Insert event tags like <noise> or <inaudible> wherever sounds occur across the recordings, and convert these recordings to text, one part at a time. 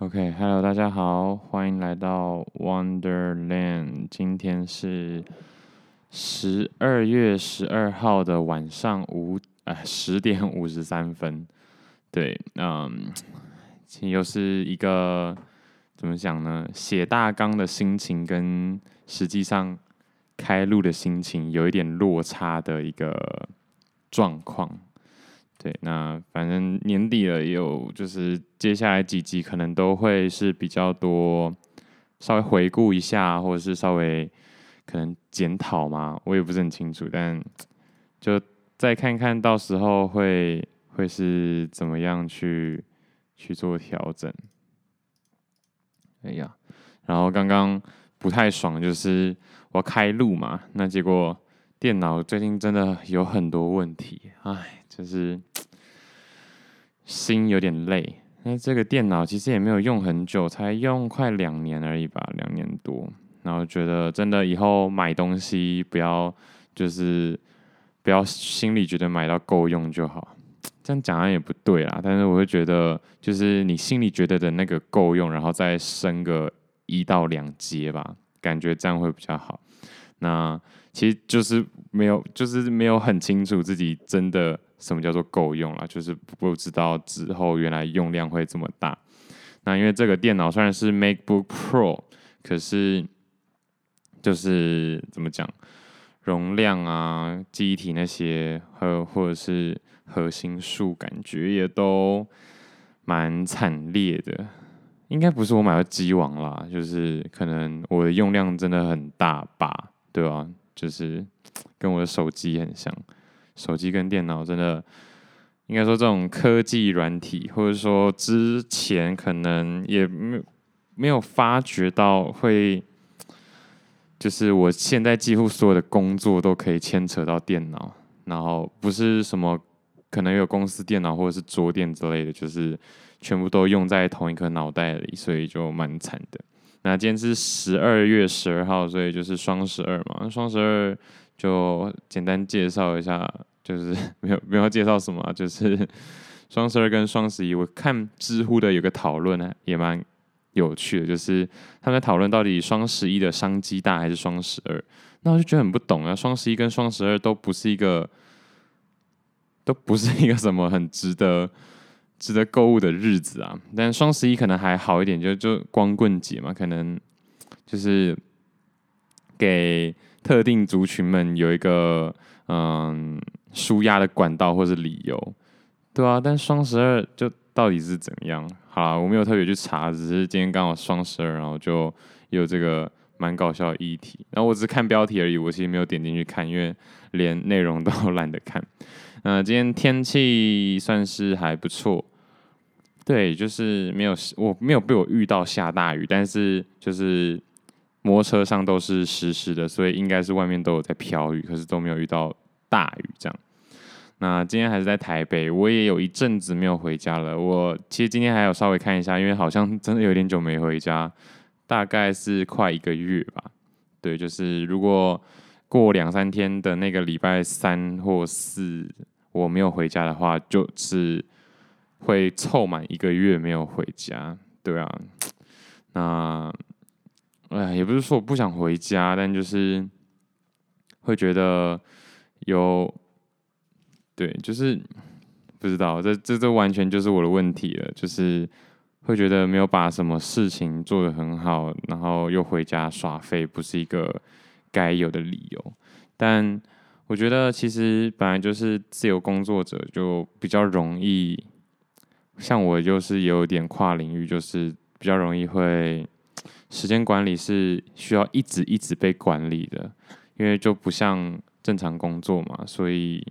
OK，Hello，大家好，欢迎来到 Wonderland。今天是十二月十二号的晚上五呃十点五十三分。对，嗯，又是一个怎么讲呢？写大纲的心情跟实际上开录的心情有一点落差的一个状况。对，那反正年底了，也有就是接下来几集可能都会是比较多，稍微回顾一下，或者是稍微可能检讨嘛，我也不是很清楚，但就再看看到时候会会是怎么样去去做调整。哎呀，然后刚刚不太爽，就是我开录嘛，那结果电脑最近真的有很多问题，哎，就是。心有点累，那这个电脑其实也没有用很久，才用快两年而已吧，两年多。然后觉得真的以后买东西不要就是不要心里觉得买到够用就好，这样讲好像也不对啦。但是我会觉得，就是你心里觉得的那个够用，然后再升个一到两阶吧，感觉这样会比较好。那其实就是没有，就是没有很清楚自己真的。什么叫做够用了？就是不知道之后原来用量会这么大。那因为这个电脑虽然是 MacBook Pro，可是就是怎么讲，容量啊、记忆体那些，和或者是核心数，感觉也都蛮惨烈的。应该不是我买的机王啦，就是可能我的用量真的很大吧，对吧？就是跟我的手机很像。手机跟电脑真的，应该说这种科技软体，或者说之前可能也没没有发觉到会，就是我现在几乎所有的工作都可以牵扯到电脑，然后不是什么可能有公司电脑或者是桌垫之类的，就是全部都用在同一颗脑袋里，所以就蛮惨的。那今天是十二月十二号，所以就是双十二嘛，双十二。就简单介绍一下，就是 <laughs> 没有没有介绍什么，就是 <laughs> 双十二跟双十一，我看知乎的有个讨论呢，也蛮有趣的，就是他们在讨论到底双十一的商机大还是双十二，那我就觉得很不懂啊，双十一跟双十二都不是一个，都不是一个什么很值得值得购物的日子啊，但双十一可能还好一点，就就光棍节嘛，可能就是给。特定族群们有一个嗯纾压的管道或是理由，对啊，但双十二就到底是怎样？好啦，我没有特别去查，只是今天刚好双十二，然后就有这个蛮搞笑的议题。然后我只是看标题而已，我其实没有点进去看，因为连内容都懒得看。那、<laughs> 呃、今天天气算是还不错，对，就是没有我没有被我遇到下大雨，但是就是。摩车上都是湿湿的，所以应该是外面都有在飘雨，可是都没有遇到大雨这样。那今天还是在台北，我也有一阵子没有回家了。我其实今天还有稍微看一下，因为好像真的有点久没回家，大概是快一个月吧。对，就是如果过两三天的那个礼拜三或四我没有回家的话，就是会凑满一个月没有回家。对啊，那。哎，也不是说我不想回家，但就是会觉得有，对，就是不知道，这这这完全就是我的问题了，就是会觉得没有把什么事情做得很好，然后又回家耍废，不是一个该有的理由。但我觉得其实本来就是自由工作者，就比较容易，像我就是有点跨领域，就是比较容易会。时间管理是需要一直一直被管理的，因为就不像正常工作嘛，所以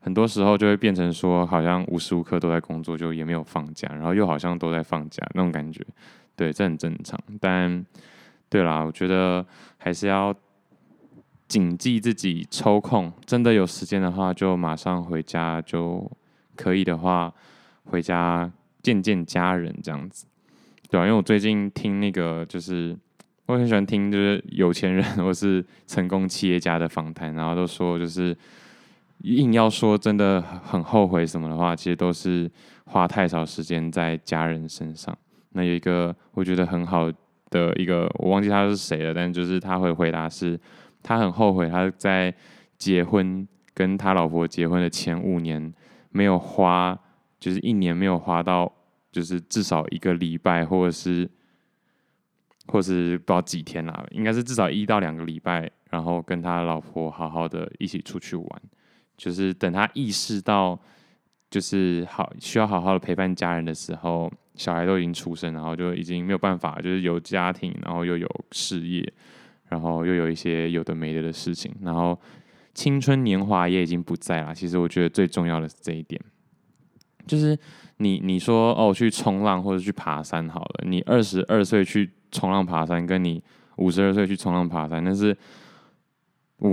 很多时候就会变成说，好像无时无刻都在工作，就也没有放假，然后又好像都在放假那种感觉。对，这很正常。但对啦，我觉得还是要谨记自己抽空，真的有时间的话，就马上回家，就可以的话回家见见家人这样子。对啊，因为我最近听那个，就是我很喜欢听，就是有钱人 <laughs> 或是成功企业家的访谈，然后都说，就是硬要说真的很后悔什么的话，其实都是花太少时间在家人身上。那有一个我觉得很好的一个，我忘记他是谁了，但就是他会回答是，他很后悔他在结婚跟他老婆结婚的前五年没有花，就是一年没有花到，就是至少一个礼拜或者是，或是不知道几天啦，应该是至少一到两个礼拜，然后跟他老婆好好的一起出去玩，就是等他意识到。就是好需要好好的陪伴家人的时候，小孩都已经出生，然后就已经没有办法，就是有家庭，然后又有事业，然后又有一些有的没的的事情，然后青春年华也已经不在了。其实我觉得最重要的是这一点，就是你你说哦去冲浪或者去爬山好了，你二十二岁去冲浪爬山，跟你五十二岁去冲浪爬山，那是。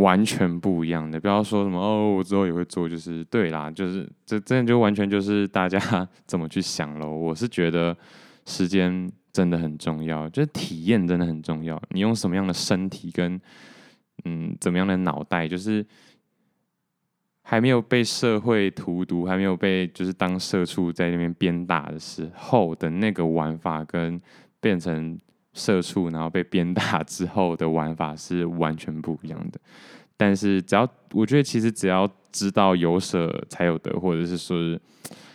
完全不一样的，不要说什么哦，我之后也会做，就是对啦，就是这真的就完全就是大家 <laughs> 怎么去想喽。我是觉得时间真的很重要，就是体验真的很重要。你用什么样的身体跟嗯怎么样的脑袋，就是还没有被社会荼毒，还没有被就是当社畜在那边鞭打的时候的那个玩法，跟变成。社畜，然后被鞭打之后的玩法是完全不一样的。但是，只要我觉得，其实只要知道有舍才有得，或者是说，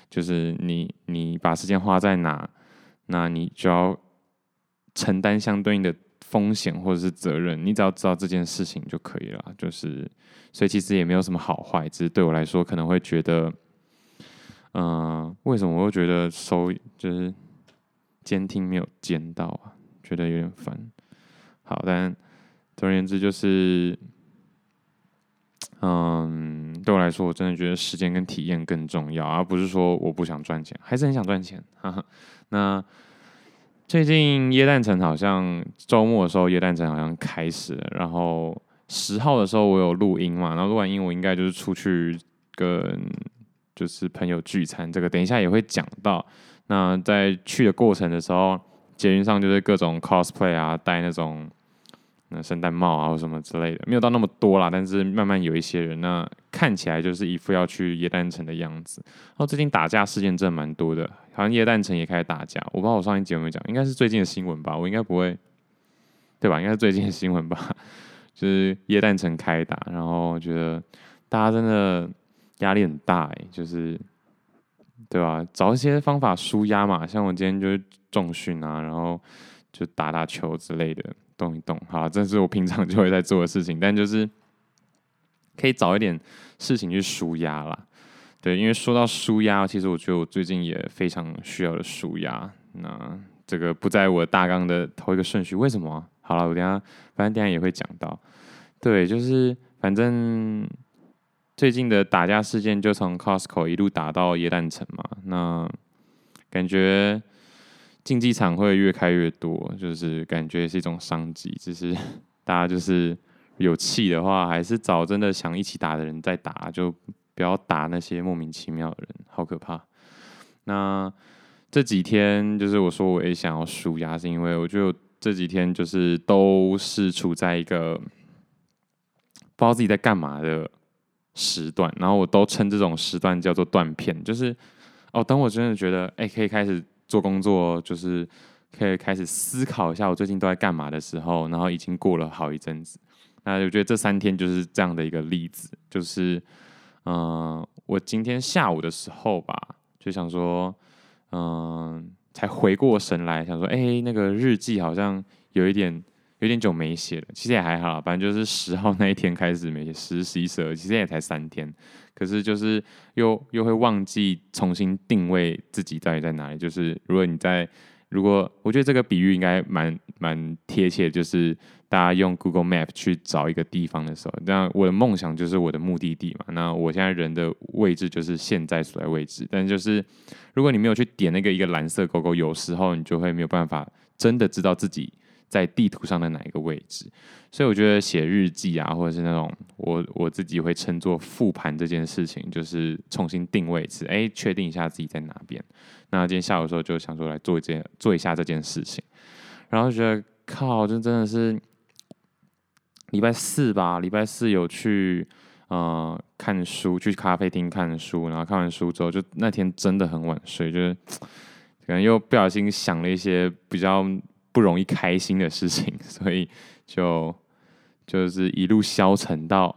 就是你你把时间花在哪，那你就要承担相对应的风险或者是责任。你只要知道这件事情就可以了。就是，所以其实也没有什么好坏，只是对我来说可能会觉得，嗯、为什么我会觉得收就是监听没有监到啊？觉得有点烦，好，但总而言之就是，嗯，对我来说，我真的觉得时间跟体验更重要，而不是说我不想赚钱，还是很想赚钱。哈哈。那最近耶诞城好像周末的时候，耶诞城好像开始了，然后十号的时候我有录音嘛，然后录完音我应该就是出去跟就是朋友聚餐，这个等一下也会讲到。那在去的过程的时候。捷运上就是各种 cosplay 啊，戴那种那圣诞帽啊，或什么之类的，没有到那么多啦。但是慢慢有一些人，那看起来就是一副要去耶诞城的样子。然后最近打架事件真的蛮多的，好像耶诞城也开始打架。我不知道我上一集有没有讲，应该是最近的新闻吧？我应该不会，对吧？应该是最近的新闻吧？<laughs> 就是耶诞城开打，然后我觉得大家真的压力很大哎，就是。对吧？找一些方法舒压嘛，像我今天就是重训啊，然后就打打球之类的，动一动。好，这是我平常就会在做的事情，但就是可以找一点事情去舒压啦。对，因为说到舒压，其实我觉得我最近也非常需要的舒压。那这个不在我大纲的头一个顺序，为什么？好了，我等下反正等下也会讲到。对，就是反正。最近的打架事件就从 Costco 一路打到耶诞城嘛，那感觉竞技场会越开越多，就是感觉是一种商机。只是大家就是有气的话，还是找真的想一起打的人再打，就不要打那些莫名其妙的人，好可怕。那这几天就是我说我也想要纾压，是因为我觉得这几天就是都是处在一个不知道自己在干嘛的。时段，然后我都称这种时段叫做断片，就是哦，等我真的觉得哎，可以开始做工作，就是可以开始思考一下我最近都在干嘛的时候，然后已经过了好一阵子，那我觉得这三天就是这样的一个例子，就是嗯、我今天下午的时候吧，就想说，嗯、才回过神来，想说，哎，那个日记好像有一点。有点久没写了，其实也还好，反正就是十号那一天开始没写，十、十一、十二，其实也才三天，可是就是又又会忘记重新定位自己到底在哪里。就是如果你在，如果我觉得这个比喻应该蛮蛮贴切，就是大家用 Google Map 去找一个地方的时候，那我的梦想就是我的目的地嘛。那我现在人的位置就是现在所在位置，但就是如果你没有去点那个一个蓝色勾勾，有时候你就会没有办法真的知道自己。在地图上的哪一个位置？所以我觉得写日记啊，或者是那种我我自己会称作复盘这件事情，就是重新定位一次，哎，确定一下自己在哪边。那今天下午的时候就想说来做一件做一下这件事情，然后觉得靠，这真的是礼拜四吧？礼拜四有去呃看书，去咖啡厅看书，然后看完书之后，就那天真的很晚睡，就是。<tsk> 可能又不小心想了一些比较不容易开心的事情，所以就就是一路消沉到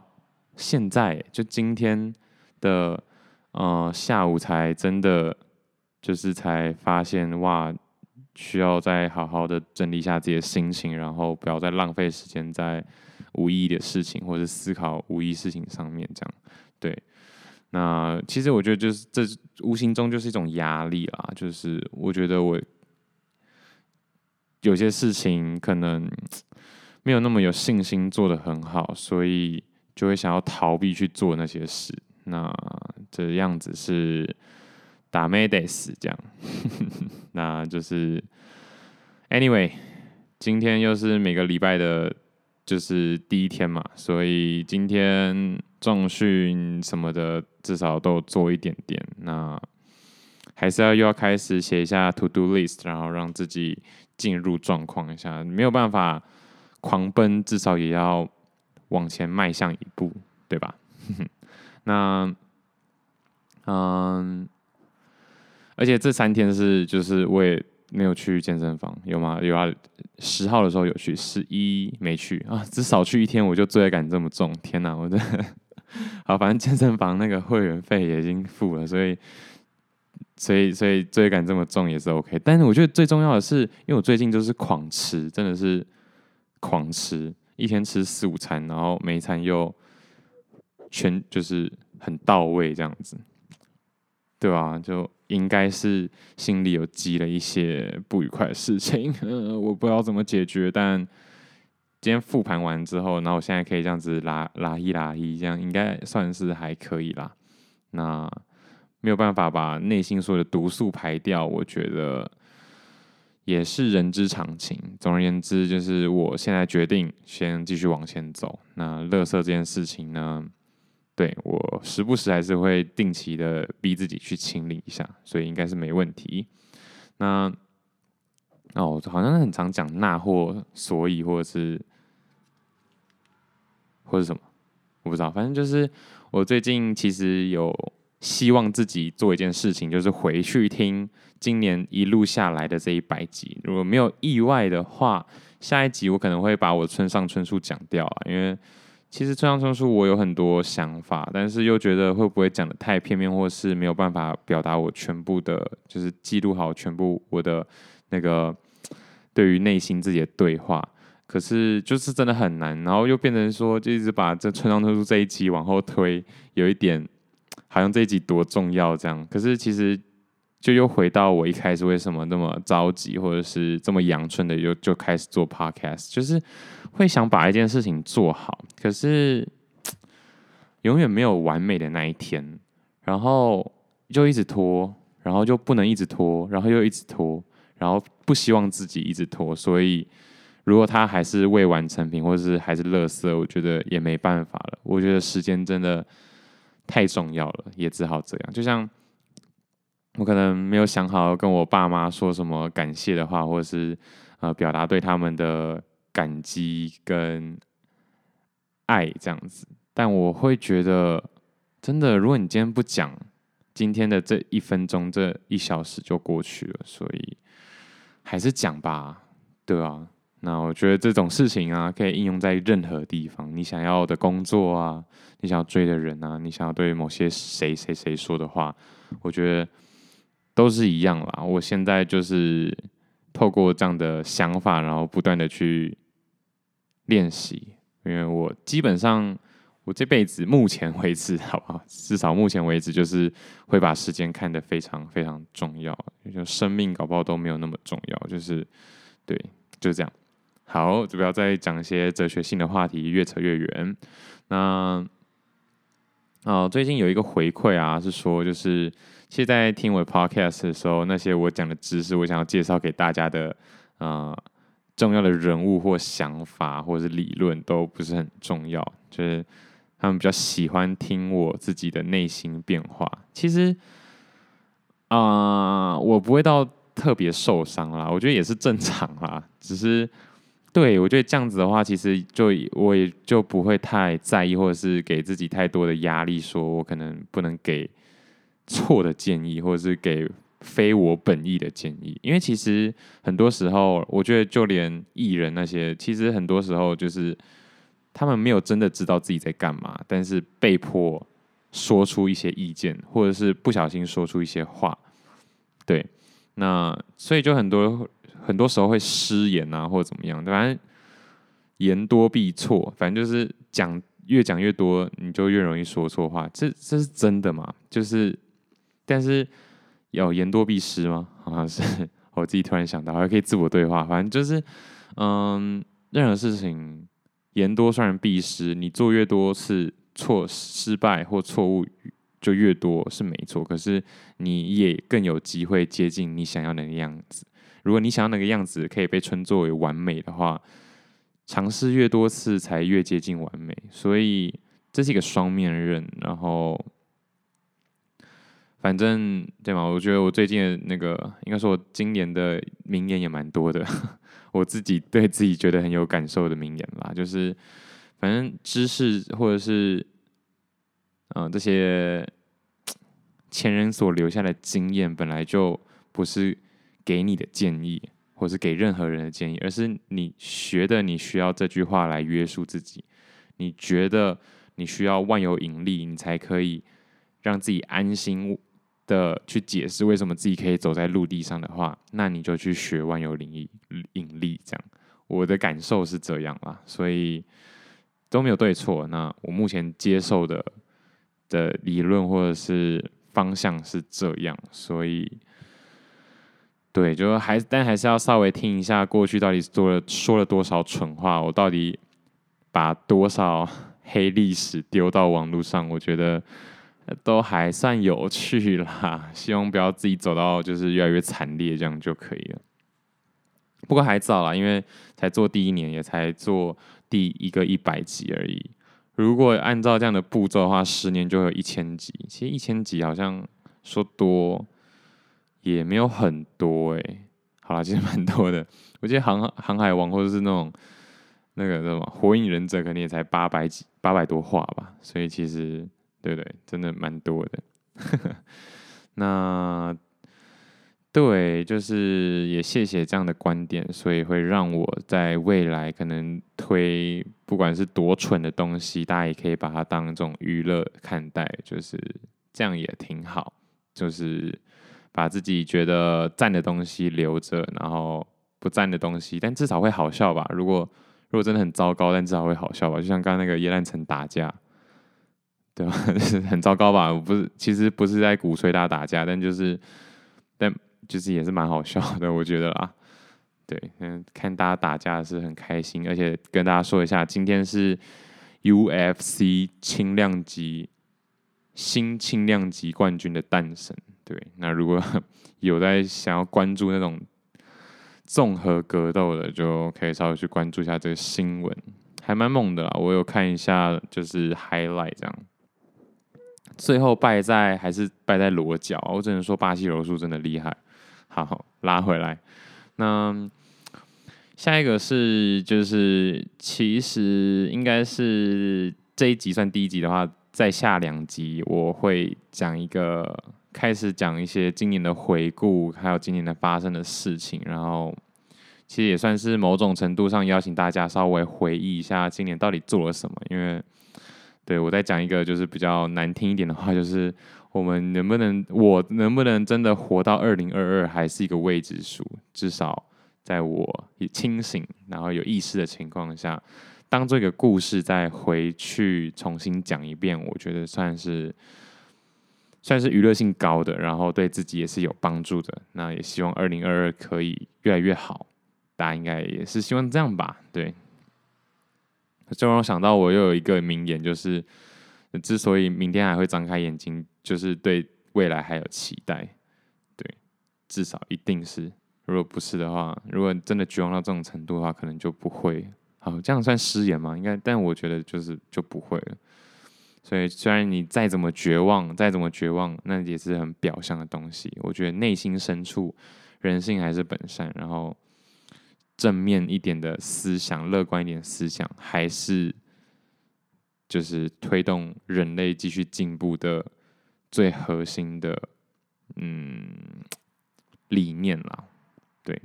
现在，就今天的呃下午才真的就是才发现哇。需要再好好的整理一下自己的心情，然后不要再浪费时间在无意义的事情或者思考无意事情上面。这样，对。那其实我觉得，就是这无形中就是一种压力啦。就是我觉得我有些事情可能 <tsk> 没有那么有信心做得很好，所以就会想要逃避去做那些事。那这样子是。打没得死这样，<laughs> 那就是 anyway，今天又是每个礼拜的，就是第一天嘛，所以今天重训什么的至少都做一点点。那还是要又要开始写一下 to do list，然后让自己进入状况一下。没有办法狂奔，至少也要往前迈向一步，对吧？<laughs> 那嗯。而且这三天是，就是我也没有去健身房，有吗？有啊，十号的时候有去，十一没去啊，只少去一天我就罪恶感这么重，天哪！我这好，反正健身房那个会员费也已经付了，所以，所以，所以罪恶感这么重也是 OK。但是我觉得最重要的是，因为我最近就是狂吃，真的是狂吃，一天吃四五餐，然后每一餐又全就是很到位这样子。对啊，就应该是心里有积了一些不愉快的事情，<laughs> 呃，我不知道怎么解决。但今天复盘完之后，那我现在可以这样子拉拉一拉一，这样应该算是还可以啦。那没有办法把内心所有的毒素排掉，我觉得也是人之常情。总而言之，就是我现在决定先继续往前走。那乐色这件事情呢？对，我时不时还是会定期的逼自己去清理一下，所以应该是没问题。那哦，好像很常讲那或所以或者是或者什么，我不知道。反正就是我最近其实有希望自己做一件事情，就是回去听今年一路下来的这一百集。如果没有意外的话，下一集我可能会把我村上春树讲掉啊，因为。其实村上春树我有很多想法，但是又觉得会不会讲得太片面，或是没有办法表达我全部的，就是记录好全部我的那个对于内心自己的对话。可是就是真的很难，然后又变成说，就一直把这村上春树这一集往后推，有一点好像这一集多重要这样。可是其实。就又回到我一开始为什么那么着急，或者是这么阳春的，又就开始做 podcast，就是会想把一件事情做好，可是永远没有完美的那一天，然后就一直拖，然后就不能一直拖，然后又一直拖，然后不希望自己一直拖，所以如果他还是未完成品，或者是还是垃圾，我觉得也没办法了。我觉得时间真的太重要了，也只好这样，就像。我可能没有想好跟我爸妈说什么感谢的话，或者是呃表达对他们的感激跟爱这样子。但我会觉得，真的，如果你今天不讲，今天的这一分钟、这一小时就过去了。所以还是讲吧，对啊。那我觉得这种事情啊，可以应用在任何地方。你想要的工作啊，你想要追的人啊，你想要对某些谁谁谁说的话，我觉得。都是一样啦。我现在就是透过这样的想法，然后不断的去练习。因为我基本上，我这辈子目前为止，<laughs> 好不好？至少目前为止，就是会把时间看得非常非常重要。就生命搞不好都没有那么重要，就是对，就是这样。好，就不要再讲一些哲学性的话题，越扯越远。那啊，最近有一个回馈啊，是说就是。其实，在听我 podcast 的时候，那些我讲的知识，我想要介绍给大家的，呃，重要的人物或想法，或者是理论，都不是很重要。就是他们比较喜欢听我自己的内心变化。其实，啊、我不会到特别受伤啦，我觉得也是正常啦。只是，对，我觉得这样子的话，其实就我也就不会太在意，或者是给自己太多的压力，说我可能不能给。错的建议，或者是给非我本意的建议，因为其实很多时候，我觉得就连艺人那些，其实很多时候就是他们没有真的知道自己在干嘛，但是被迫说出一些意见，或者是不小心说出一些话，对，那所以就很多很多时候会失言啊，或者怎么样，反正言多必错，反正就是讲越讲越多，你就越容易说错话，这这是真的嘛？就是，但是。有言多必失吗？<laughs> 好像是我自己突然想到，还可以自我对话。反正就是，嗯，任何事情言多虽然必失，你做越多次错失败或错误就越多是没错。可是你也更有机会接近你想要那个样子。如果你想要那个样子可以被称作为完美的话，尝试越多次才越接近完美。所以这是一个双面刃。然后。反正对嘛，我觉得我最近那个，应该说我今年的名言也蛮多的，<laughs> 我自己对自己觉得很有感受的名言啦，就是反正知识或者是嗯、这些前人所留下的经验，本来就不是给你的建议，或是给任何人的建议，而是你学的，你需要这句话来约束自己，你觉得你需要万有引力，你才可以让自己安心。的去解释为什么自己可以走在陆地上的话，那你就去学万有引力引力这样。我的感受是这样啦，所以都没有对错。那我目前接受的的理论或者是方向是这样，所以对，就还但还是要稍微听一下过去到底做了说了多少蠢话，我到底把多少黑历史丢到网络上，我觉得。都还算有趣啦，希望不要自己走到就是越来越惨烈，这样就可以了。不过还早啦，因为才做第一年，也才做第一个一百集而已。如果按照这样的步骤的话，十年就会有一千集。其实一千集好像说多也没有很多哎、欸。好啦，其实蛮多的。我记得航航海王或者是那种那个什么火影忍者，可能也才八百几八百多话吧。所以其实。对不对？真的蛮多的。那对，就是也谢谢这样的观点，所以会让我在未来可能推不管是多蠢的东西，大家也可以把它当这种娱乐看待，就是这样也挺好。就是把自己觉得赞的东西留着，然后不赞的东西，但至少会好笑吧。如果如果真的很糟糕，但至少会好笑吧。就像刚刚那个叶烂城打架。对吧？<laughs> 很糟糕吧？我不是，其实不是在鼓吹大家打架，但就是，但就是也是蛮好笑的，我觉得啦。对，嗯，看大家打架是很开心，而且跟大家说一下，今天是 UFC 轻量级新轻量级冠军的诞生。对，那如果 <laughs> 有在想要关注那种综合格斗的，就可以稍微去关注一下这个新闻，还蛮猛的啦。我有看一下，就是 highlight 这样。最后败在还是败在裸绞，我只能说巴西柔术真的厉害。好，好，拉回来，那下一个是就是其实应该是这一集算第一集的话，在下两集我会讲一个开始讲一些今年的回顾，还有今年的发生的事情，然后其实也算是某种程度上邀请大家稍微回忆一下今年到底做了什么，因为。对，我再讲一个，就是比较难听一点的话，就是我们能不能，我能不能真的活到二零二二，还是一个未知数。至少在我清醒，然后有意识的情况下，当这个故事再回去重新讲一遍，我觉得算是算是娱乐性高的，然后对自己也是有帮助的。那也希望二零二二可以越来越好，大家应该也是希望这样吧？对。就让我想到，我又有一个名言，就是之所以明天还会张开眼睛，就是对未来还有期待。对，至少一定是。如果不是的话，如果真的绝望到这种程度的话，可能就不会。好，这样算失言吗？应该，但我觉得就是就不会了。所以，虽然你再怎么绝望，再怎么绝望，那也是很表象的东西。我觉得内心深处，人性还是本善。然后。正面一点的思想，乐观一点思想，还是就是推动人类继续进步的最核心的，嗯，理念啦。对，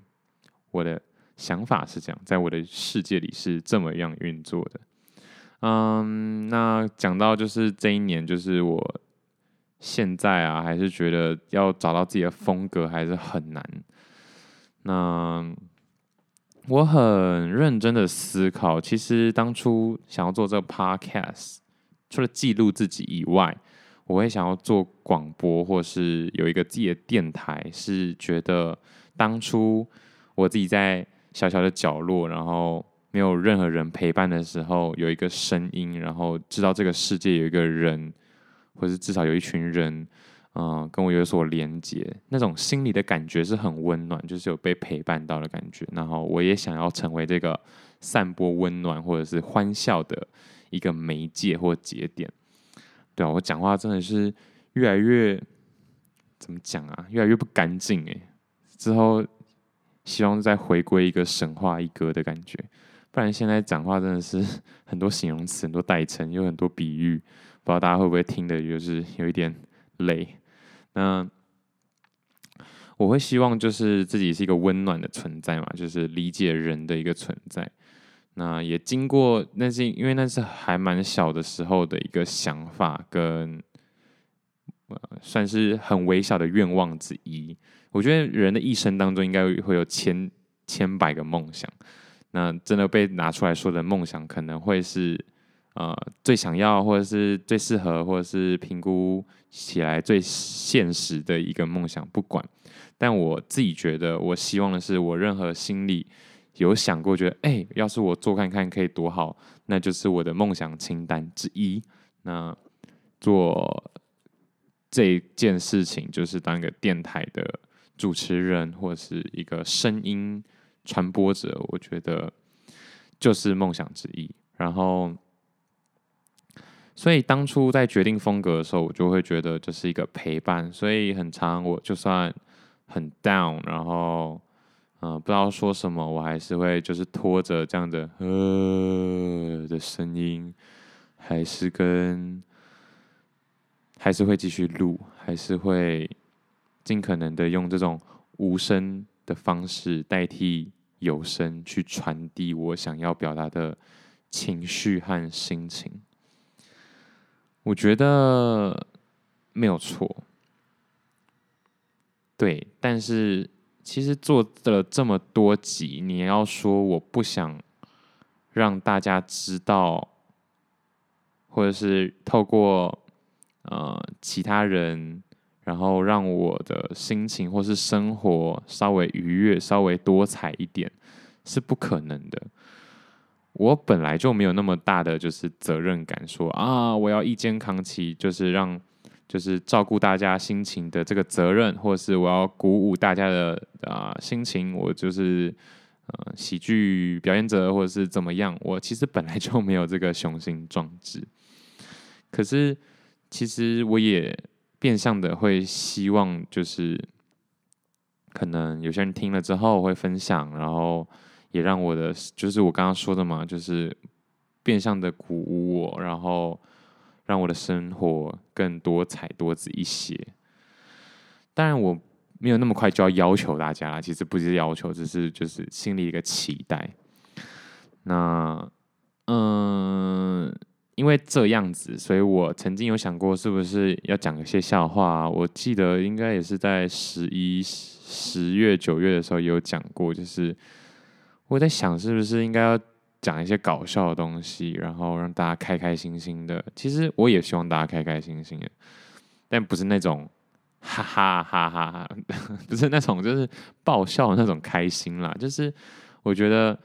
我的想法是这样，在我的世界里是这么样运作的。嗯，那讲到就是这一年，就是我现在啊，还是觉得要找到自己的风格还是很难。那我很认真的思考，其实当初想要做这个 podcast，除了记录自己以外，我会想要做广播，或是有一个自己的电台，是觉得当初我自己在小小的角落，然后。没有任何人陪伴的时候，有一个声音，然后知道这个世界有一个人，或是至少有一群人，嗯、跟我有所连接，那种心里的感觉是很温暖，就是有被陪伴到的感觉。然后我也想要成为这个散播温暖或者是欢笑的一个媒介或节点。对啊，我讲话真的是越来越怎么讲啊？越来越不干净诶。之后希望再回归一个神话一哥的感觉。不然现在讲话真的是 <laughs> 很多形容词、很多代称，有很多比喻，不知道大家会不会听的，就是有一点累。那我会希望就是自己是一个温暖的存在嘛，就是理解人的一个存在。那也经过那是因为那是还蛮小的时候的一个想法，跟算是很微小的愿望之一。我觉得人的一生当中应该会有千千百个梦想。那真的被拿出来说的梦想，可能会是呃最想要，或者是最适合，或者是评估起来最现实的一个梦想。不管，但我自己觉得，我希望的是，我任何心里有想过，觉得哎、要是我做看看可以多好，那就是我的梦想清单之一。那做这件事情，就是当一个电台的主持人，或是一个声音。传播者，我觉得就是梦想之一。然后，所以当初在决定风格的时候，我就会觉得这是一个陪伴。所以很长，我就算很 down，然后嗯、不知道说什么，我还是会就是拖着这样的呃的声音，还是跟还是会继续录，还是会尽可能的用这种无声。的方式代替有声去传递我想要表达的情绪和心情，我觉得没有错。对，但是其实做了这么多集，你要说我不想让大家知道，或者是透过呃其他人。然后让我的心情或是生活稍微愉悦、稍微多彩一点，是不可能的。我本来就没有那么大的就是责任感说，啊，我要一肩扛起，就是让就是照顾大家心情的这个责任，或者是我要鼓舞大家的啊心情，我就是呃喜剧表演者，或者是怎么样。我其实本来就没有这个雄心壮志，可是其实我也。变相的会希望就是，可能有些人听了之后会分享，然后也让我的就是我刚刚说的嘛，就是变相的鼓舞我，然后让我的生活更多彩多姿一些。当然我没有那么快就要要求大家啦，其实不是要求，只是就是心里一个期待。那嗯。因为这样子，所以我曾经有想过，是不是要讲一些笑话？我记得应该也是在十一、十月、九月的时候也有讲过，就是我在想，是不是应该要讲一些搞笑的东西，然后让大家开开心心的。其实我也希望大家开开心心的，但不是那种哈哈哈哈哈，<laughs> 不是那种就是爆笑的那种开心啦。就是我觉得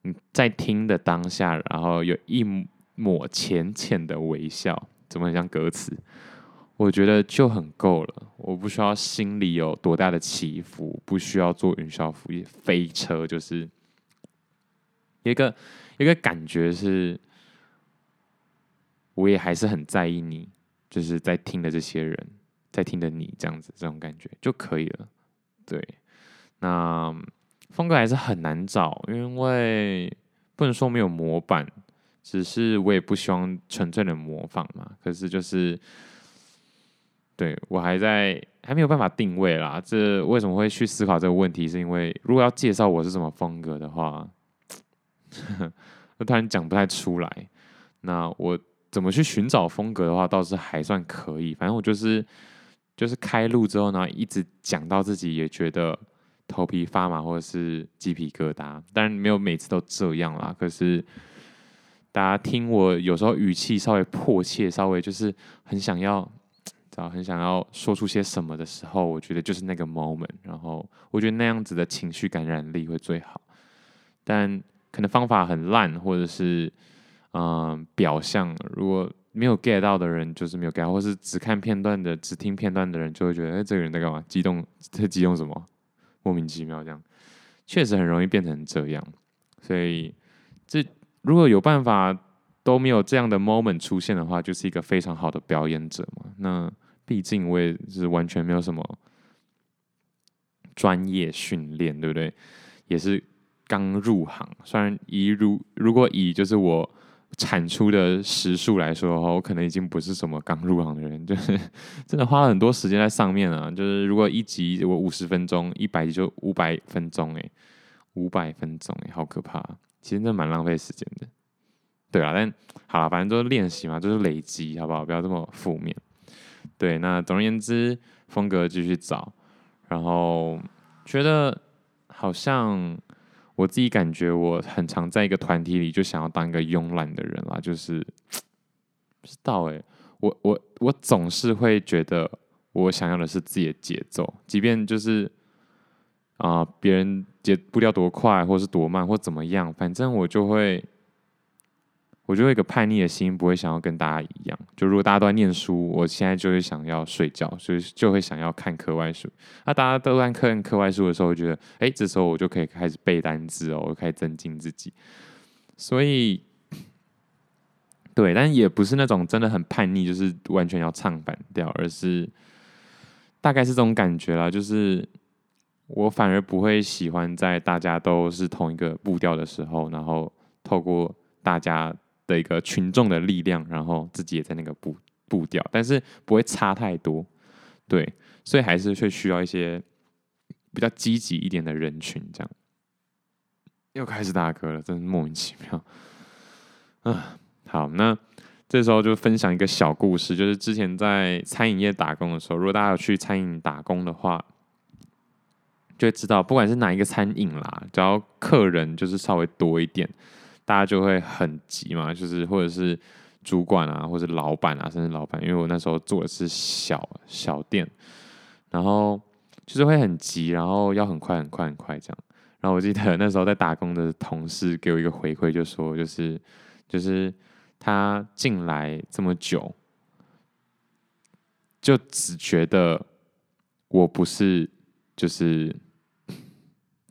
你在听的当下，然后有一。抹浅浅的微笑，怎么很像歌词？我觉得就很够了。我不需要心里有多大的起伏，不需要坐云霄飞车，就是一个一个感觉是，我也还是很在意你，就是在听的这些人，在听的你这样子，这种感觉就可以了。对，那风格还是很难找，因为不能说没有模板。只是我也不希望纯粹的模仿嘛，可是就是对，我还在还没有办法定位啦。这为什么会去思考这个问题？是因为如果要介绍我是什么风格的话，<laughs> 那突然讲不太出来。那我怎么去寻找风格的话，倒是还算可以。反正我就是就是开录之后呢，一直讲到自己也觉得头皮发麻或者是鸡皮疙瘩，当然没有每次都这样啦。可是大家听我有时候语气稍微迫切，稍微就是很想要。很想要说出些什么的时候，我觉得就是那个 moment。然后我觉得那样子的情绪感染力会最好，但可能方法很烂，或者是嗯、表象，如果没有 get 到的人就是没有 get，或是只看片段的、只听片段的人就会觉得，哎，这个人在干嘛？激动在激动什么？莫名其妙这样，确实很容易变成这样。所以这如果有办法都没有这样的 moment 出现的话，就是一个非常好的表演者嘛。那毕竟我也是完全没有什么专业训练，对不对？也是刚入行。虽然一如如果以就是我产出的时数来说的话，我可能已经不是什么刚入行的人，<laughs> 就是真的花了很多时间在上面啊。就是如果一集我五十分钟，一百集就五百分钟，诶，五百分钟，诶，好可怕。其实真的蛮浪费时间的。对啊，但好了，反正都是练习嘛，就是累积，好不好？不要这么负面。对，那总而言之，风格继续找，然后觉得好像我自己感觉我很常在一个团体里就想要当一个慵懒的人啦，就是不知道哎，我我我总是会觉得我想要的是自己的节奏，即便就是啊、别人节步调多快，或是多慢，或怎么样，反正我就会。我就会有一个叛逆的心，不会想要跟大家一样。就如果大家都在念书，我现在就会想要睡觉，所以就会想要看课外书。那、大家都在看课外书的时候，我觉得，哎，这时候我就可以开始背单词哦，我开始增进自己。所以，对，但也不是那种真的很叛逆，就是完全要唱反调，而是大概是这种感觉啦。就是我反而不会喜欢在大家都是同一个步调的时候，然后透过大家。的一个群众的力量，然后自己也在那个步步调，但是不会差太多，对，所以还是会需要一些比较积极一点的人群，这样。又开始打嗝了，真是莫名其妙。啊，好，那这时候就分享一个小故事，就是之前在餐饮业打工的时候，如果大家有去餐饮打工的话，就会知道，不管是哪一个餐饮啦，只要客人就是稍微多一点。大家就会很急嘛，就是或者是主管啊，或者老板啊，甚至老板，因为我那时候做的是小小店，然后就是会很急，然后要很快很快很快这样。然后我记得那时候在打工的同事给我一个回馈，就说就是就是他进来这么久，就只觉得我不是就是。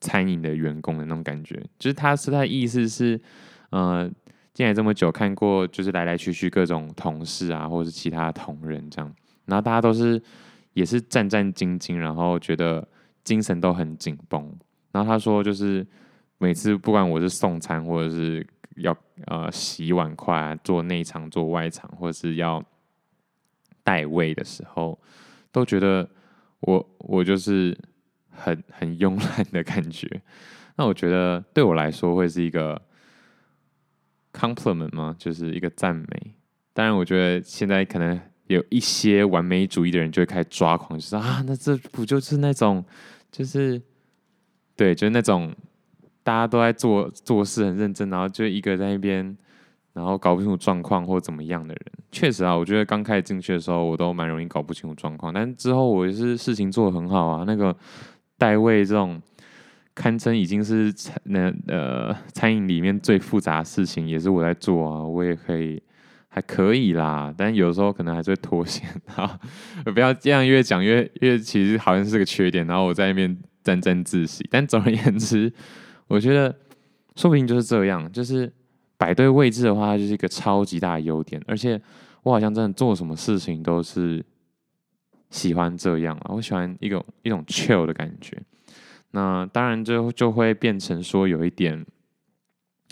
餐饮的员工的那种感觉，就是他是他的意思是，呃，进来这么久，看过就是来来去去各种同事啊，或者是其他同仁这样，然后大家都是也是战战兢兢，然后觉得精神都很紧绷。然后他说，就是每次不管我是送餐，或者是要呃洗碗筷啊，做内场做外场，或者是要带位的时候，都觉得我我就是。很 <laughs> 很慵懒的感觉，那我觉得对我来说会是一个 compliment 吗？就是一个赞美。当然，我觉得现在可能有一些完美主义的人就会开始抓狂，就是啊，那这不就是那种，就是对，就是那种大家都在做做事很认真，然后就一个在那边，然后搞不清楚状况或怎么样的人。确实啊，我觉得刚开始进去的时候，我都蛮容易搞不清楚状况，但之后我也是事情做得很好啊，那个。代位这种堪称已经是餐那呃餐饮里面最复杂的事情，也是我在做啊，我也可以还可以啦，但有时候可能还是会脱线啊。不要这样越讲越越，其实好像是个缺点，然后我在那边沾沾自喜。但总而言之，我觉得说不定就是这样，就是摆对位置的话，就是一个超级大的优点。而且我好像真的做什么事情都是。喜欢这样啊，我喜欢一种一种 chill 的感觉。那当然就就会变成说有一点，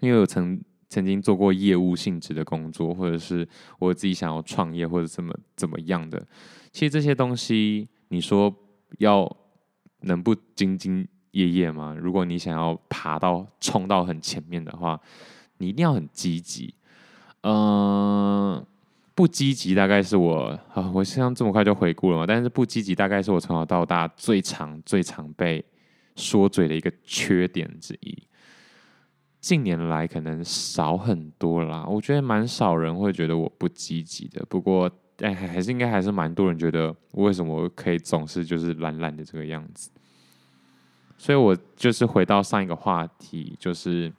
因为我曾曾经做过业务性质的工作，或者是我自己想要创业或者怎么怎么样的。其实这些东西，你说要能不兢兢业业吗？如果你想要爬到冲到很前面的话，你一定要很积极。嗯、不积极大概是我啊，我现在这么快就回顾了嘛。但是不积极大概是我从小到大最常、最常被说嘴的一个缺点之一。近年来可能少很多啦，我觉得蛮少人会觉得我不积极的。不过，哎，还是应该还是蛮多人觉得为什么可以总是就是懒懒的这个样子。所以我就是回到上一个话题，就是。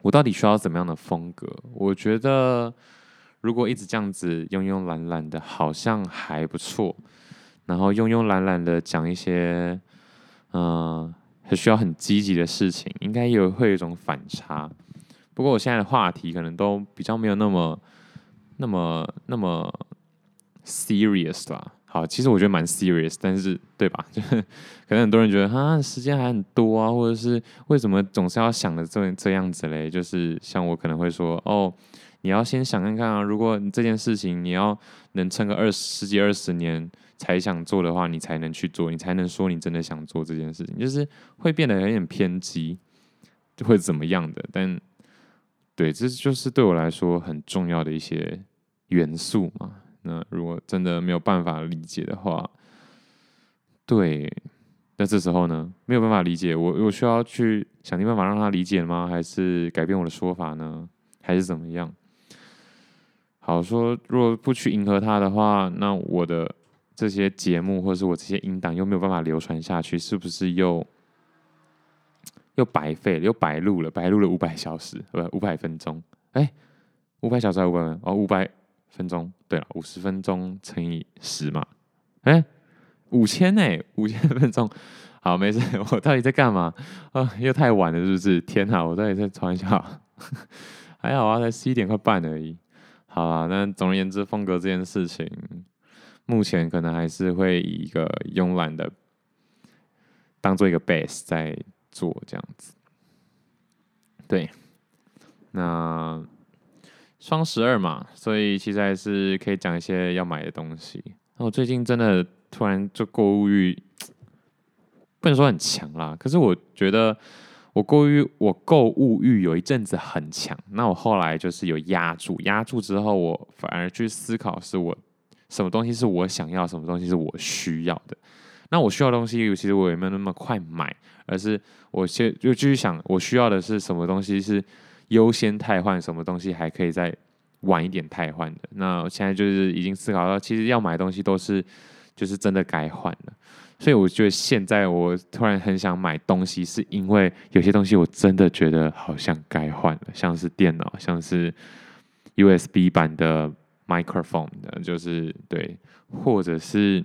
我到底需要怎么样的风格？我觉得如果一直这样子慵慵懒懒的，好像还不错。然后慵慵懒懒的讲一些，嗯、很需要很积极的事情，应该也会有一种反差。不过我现在的话题可能都比较没有那么、那么、那么 serious 啦。好，其实我觉得蛮 serious，但是对吧？<laughs> 就是可能很多人觉得啊，时间还很多啊，或者是为什么总是要想的这这样子嘞？就是像我可能会说，哦，你要先想看看啊，如果你这件事情你要能撑个二十几二十年才想做的话，你才能去做，你才能说你真的想做这件事情，就是会变得有点偏激，就会怎么样的？但对，这就是对我来说很重要的一些元素嘛。那如果真的没有办法理解的话，对，那这时候呢，没有办法理解，我我需要去想尽办法让他理解吗？还是改变我的说法呢？还是怎么样？好说，如果不去迎合他的话，那我的这些节目或者是我这些音档又没有办法流传下去，是不是又又白费了，又白录了，白录了五百小时，不，五百分钟？哎，五百小时还五百分？哦，五百。分钟，对了，五十分钟乘以十嘛，哎、欸，五千哎，五千分钟，好，没事，我到底在干嘛？啊，又太晚了，是不是？天哪，我到底在传一下，<laughs> 还好啊，才十一点快半而已。好啊，那总而言之，风格这件事情，目前可能还是会以一个慵懒的当做一个 base 在做这样子。对，那。双十二嘛，所以其实还是可以讲一些要买的东西。那我最近真的突然就购物欲，<tsk> 不能说很强啦，可是我觉得我过于，我购物欲有一阵子很强。那我后来就是有压住，压住之后，我反而去思考，是我什么东西是我想要，什么东西是我需要的。那我需要的东西，其实我也没有那么快买，而是我先就继续想，我需要的是什么东西是。优先汰换什么东西还可以再晚一点汰换的？那我现在就是已经思考到，其实要买东西都是就是真的该换了。所以我觉得现在我突然很想买东西，是因为有些东西我真的觉得好像该换了，像是电脑，像是 USB 版的 microphone 的，就是对，或者是。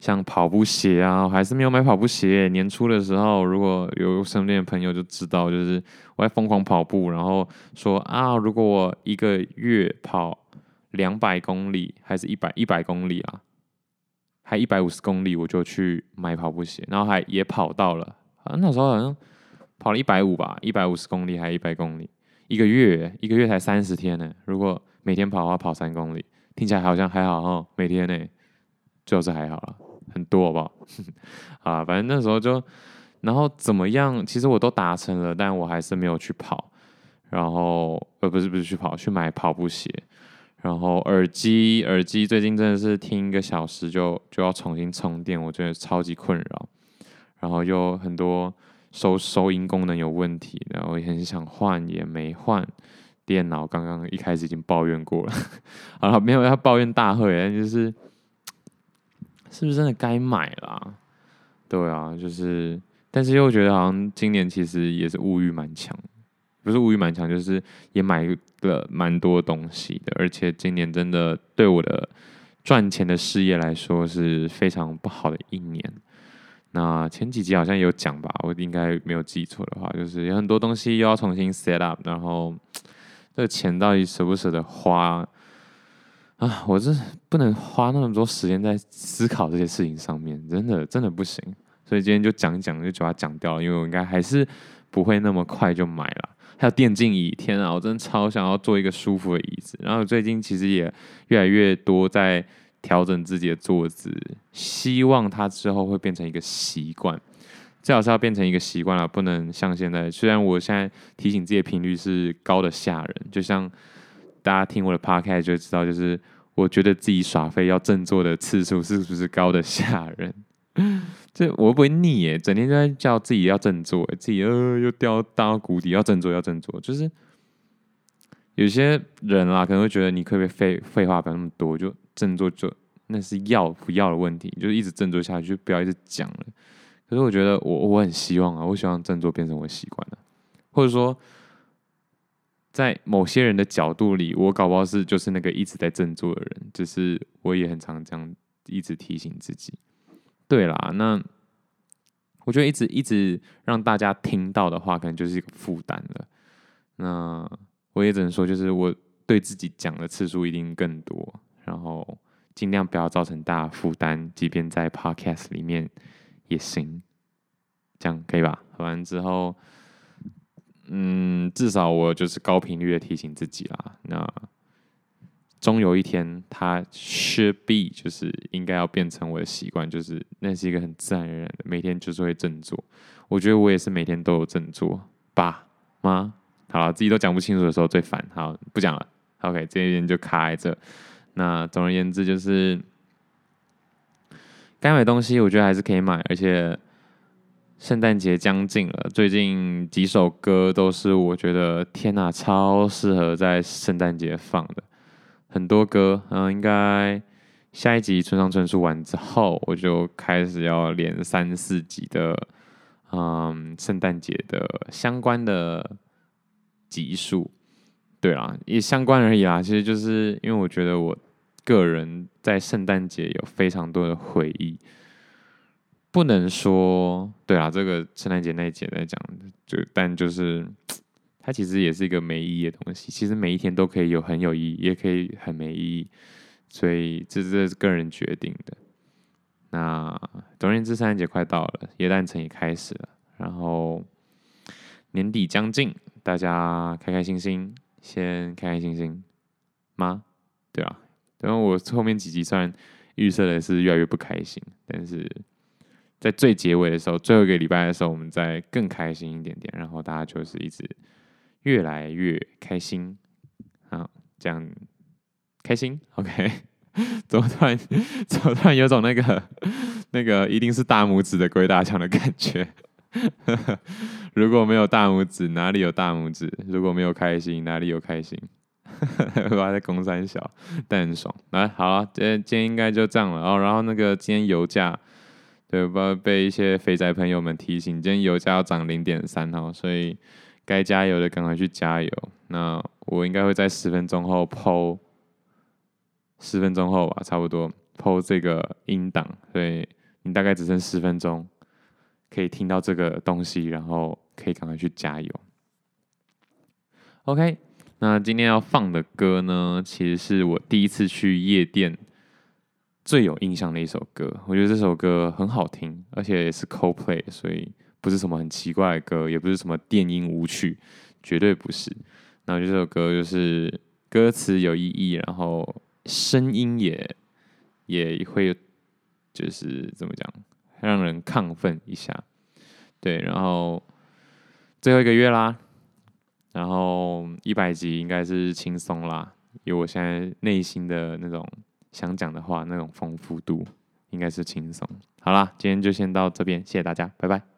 像跑步鞋啊，我还是没有买跑步鞋。年初的时候，如果有身边的朋友就知道，就是我在疯狂跑步，然后说啊，如果我一个月跑两百公里，还是一百一百公里啊，还一百五十公里，我就去买跑步鞋，然后还也跑到了啊，那时候好像跑了一百五吧，一百五十公里还一百公里，一个月一个月才三十天呢。如果每天跑的话，跑三公里，听起来好像还好哦，每天呢，就是还好了。很多好不好？<laughs> 啊，反正那时候就，然后怎么样？其实我都达成了，但我还是没有去跑。然后呃，不是不是去跑，去买跑步鞋。然后耳机，耳机最近真的是听一个小时就就要重新充电，我觉得超级困扰。然后又很多收收音功能有问题，然后也很想换，也没换。电脑刚刚一开始已经抱怨过了，<laughs> 好了，没有要抱怨大会，就是。是不是真的该买啦？对啊，就是，但是又觉得好像今年其实也是物欲蛮强，不是物欲蛮强，就是也买了蛮多东西的，而且今年真的对我的赚钱的事业来说是非常不好的一年。那前几集好像有讲吧，我应该没有记错的话，就是有很多东西又要重新 set up，然后这个钱到底舍不舍得花？啊，我这不能花那么多时间在思考这些事情上面，真的真的不行。所以今天就讲一讲，就把它讲掉了，因为我应该还是不会那么快就买了。还有电竞椅，天啊，我真的超想要做一个舒服的椅子。然后最近其实也越来越多在调整自己的坐姿，希望它之后会变成一个习惯。最好是要变成一个习惯了，不能像现在。虽然我现在提醒自己的频率是高的吓人，就像大家听我的 podcast 就知道，就是我觉得自己耍废要振作的次数是不是高的吓人？<laughs> 这我会不会腻耶？整天在叫自己要振作，自己呃又掉到谷底，要振作，要振作。就是有些人啦，可能会觉得你可不可以废废话不要那么多，就振作就那是要不要的问题，就是一直振作下去，就不要一直讲了。可是我觉得我我很希望啊，我希望振作变成我习惯了，或者说，在某些人的角度里，我搞不好是就是那个一直在振作的人，只是我也很常这样一直提醒自己。对啦，那我觉得一直一直让大家听到的话，可能就是一个负担了。那我也只能说，就是我对自己讲的次数一定更多，然后尽量不要造成大家负担，即便在 Podcast 里面。也行，这样可以吧？喝完之后，嗯，至少我就是高频率的提醒自己啦。那终有一天，它 should be 就是应该要变成我的习惯，就是那是一个很自然而然的，每天就是会振作。我觉得我也是每天都有振作吧？吗？好了，自己都讲不清楚的时候最烦。好，不讲了。OK，这一边就卡在这。那总而言之就是。该买东西，我觉得还是可以买，而且圣诞节将近了，最近几首歌都是我觉得天哪，超适合在圣诞节放的，很多歌，嗯，应该下一集村上春树完之后，我就开始要连三四集的，嗯，圣诞节的相关的集数，对啦，也相关而已啦，其实就是因为我觉得我。个人在圣诞节有非常多的回忆，不能说对啊，这个圣诞节那一节在讲，就但就是它其实也是一个没意义的东西。其实每一天都可以有很有意义，也可以很没意义，所以这是个人决定的。那总而言之，圣诞节快到了，耶诞城也开始了，然后年底将近，大家开开心心，先开开心心吗？对啊。然后我后面几集虽然预设的是越来越不开心，但是在最结尾的时候，最后一个礼拜的时候，我们再更开心一点点，然后大家就是一直越来越开心，好，这样开心，OK？怎么突然怎么突然有种那个 <laughs> 那个一定是大拇指的鬼打墙的感觉？<laughs> 如果没有大拇指，哪里有大拇指？如果没有开心，哪里有开心？<laughs> 我还在公三小，但很爽。来，好了，今天今天应该就这样了。哦，然后那个今天油价，对，不要被一些肥宅朋友们提醒，今天油价要涨零点三哦，所以该加油的赶快去加油。那我应该会在十分钟后 po，十分钟后吧，差不多 po 这个音档，所以你大概只剩十分钟可以听到这个东西，然后可以赶快去加油。OK。那今天要放的歌呢，其实是我第一次去夜店最有印象的一首歌。我觉得这首歌很好听，而且也是 Coldplay，所以不是什么很奇怪的歌，也不是什么电音舞曲，绝对不是。那这首歌就是歌词有意义，然后声音也也会就是怎么讲，让人亢奋一下。对，然后最后一个月啦。然后一百集应该是轻松啦，有我现在内心的那种想讲的话，那种丰富度应该是轻松。好啦，今天就先到这边，谢谢大家，拜拜。